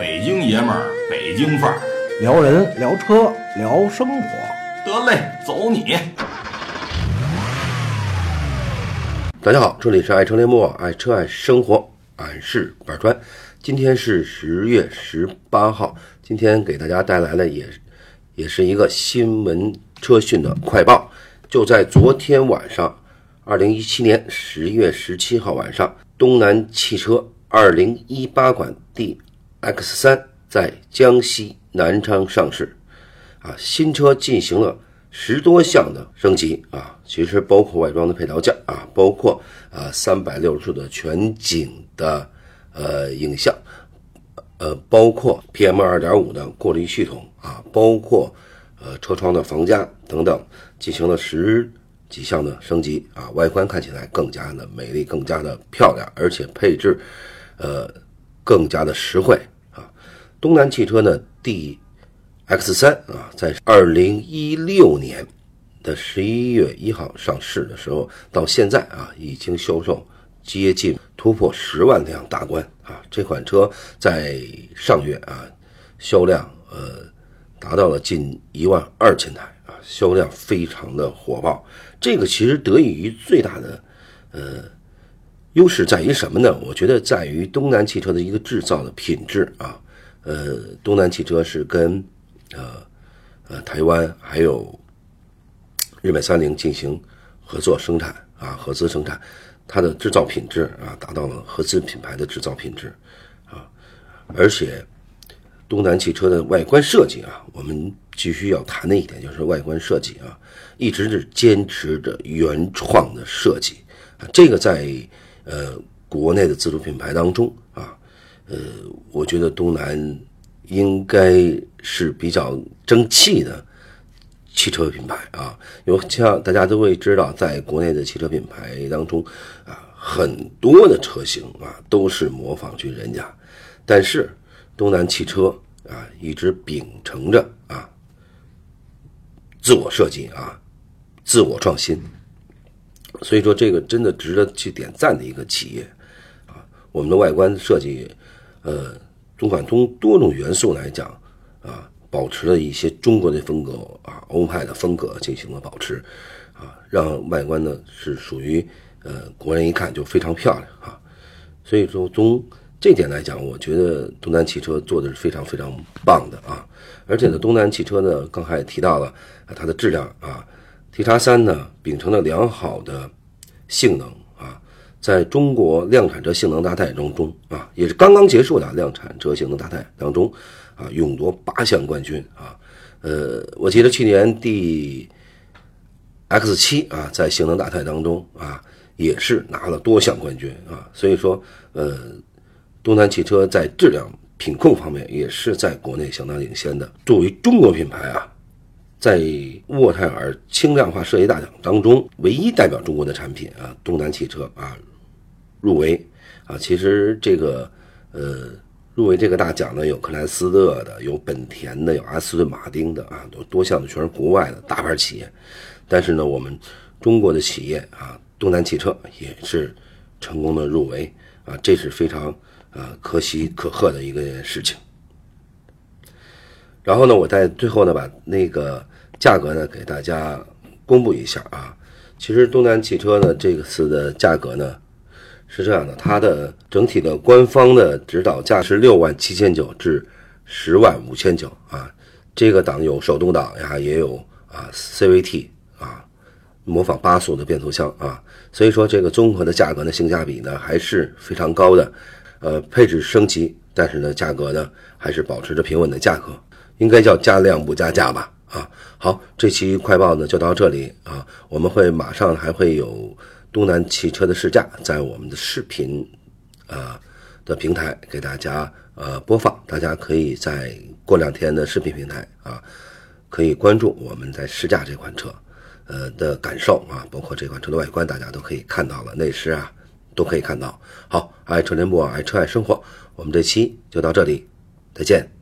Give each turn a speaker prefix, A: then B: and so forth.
A: 北京爷们儿，北京范儿，
B: 聊人聊车聊生活，
A: 得嘞，走你！
C: 大家好，这里是爱车联播，爱车爱生活，俺是板川。今天是十月十八号，今天给大家带来的也也是一个新闻车讯的快报。就在昨天晚上，二零一七年十月十七号晚上，东南汽车二零一八款 D X 三在江西南昌上市，啊，新车进行了十多项的升级。啊，其实包括外装的配套件。啊，包括啊三百六十度的全景的呃影像，呃，包括 PM 二点五的过滤系统。啊，包括呃车窗的防夹等等，进行了十几项的升级。啊，外观看起来更加的美丽，更加的漂亮，而且配置呃更加的实惠。东南汽车呢，D X 三啊，在二零一六年的十一月一号上市的时候，到现在啊，已经销售接近突破十万辆大关啊。这款车在上月啊，销量呃达到了近一万二千台啊，销量非常的火爆。这个其实得益于最大的呃优势在于什么呢？我觉得在于东南汽车的一个制造的品质啊。呃，东南汽车是跟呃呃台湾还有日本三菱进行合作生产啊，合资生产，它的制造品质啊达到了合资品牌的制造品质啊，而且东南汽车的外观设计啊，我们必须要谈的一点就是外观设计啊，一直是坚持着原创的设计，这个在呃国内的自主品牌当中啊。呃，我觉得东南应该是比较争气的汽车品牌啊，因为像大家都会知道，在国内的汽车品牌当中啊，很多的车型啊都是模仿去人家，但是东南汽车啊一直秉承着啊自我设计啊自我创新，所以说这个真的值得去点赞的一个企业啊，我们的外观设计。呃，纵观从多种元素来讲，啊，保持了一些中国的风格啊，欧派的风格进行了保持，啊，让外观呢是属于呃国人一看就非常漂亮啊，所以说从这点来讲，我觉得东南汽车做的是非常非常棒的啊，而且呢，东南汽车呢刚才也提到了它的质量啊，T 叉三呢秉承了良好的性能。在中国量产车性能大赛当中啊，也是刚刚结束的量产车性能大赛当中啊，勇夺八项冠军啊。呃，我记得去年第 X 七啊，在性能大赛当中啊，也是拿了多项冠军啊。所以说，呃，东南汽车在质量品控方面也是在国内相当领先的。作为中国品牌啊，在沃泰尔轻量化设计大奖当中，唯一代表中国的产品啊，东南汽车啊。入围啊，其实这个呃，入围这个大奖呢，有克莱斯勒的，有本田的，有阿斯顿马丁的啊，都多项的全是国外的大牌企业。但是呢，我们中国的企业啊，东南汽车也是成功的入围啊，这是非常啊可喜可贺的一个事情。然后呢，我在最后呢，把那个价格呢给大家公布一下啊。其实东南汽车呢，这个次的价格呢。是这样的，它的整体的官方的指导价是六万七千九至十万五千九啊，这个档有手动挡呀，也有啊 CVT 啊，模仿八速的变速箱啊，所以说这个综合的价格呢，性价比呢还是非常高的，呃，配置升级，但是呢，价格呢还是保持着平稳的价格，应该叫加量不加价吧啊。好，这期快报呢就到这里啊，我们会马上还会有。东南汽车的试驾在我们的视频，啊的平台给大家呃播放，大家可以在过两天的视频平台啊，可以关注我们在试驾这款车，呃的感受啊，包括这款车的外观，大家都可以看到了，内饰啊都可以看到。好，爱车联播，爱车爱生活，我们这期就到这里，再见。